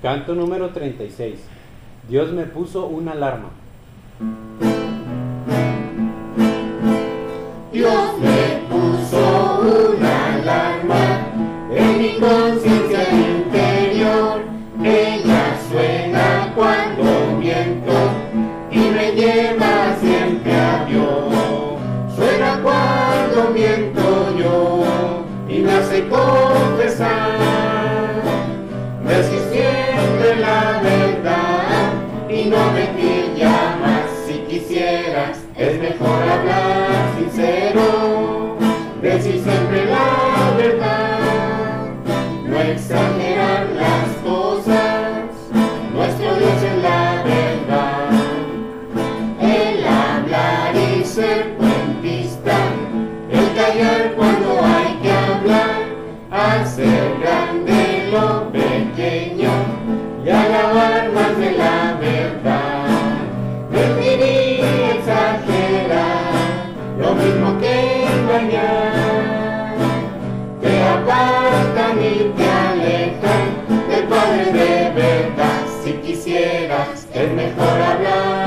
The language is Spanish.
Canto número 36. Dios me puso una alarma. Dios me puso una alarma en mi conciencia interior. Ella suena cuando miento y me lleva siempre a Dios. Suena cuando miento yo y me hace confesar. No mentir ya más si quisieras. Es mejor hablar sincero, decir siempre la verdad, no exagerar y te alejan del Padre de verdad. Si quisieras, es mejor hablar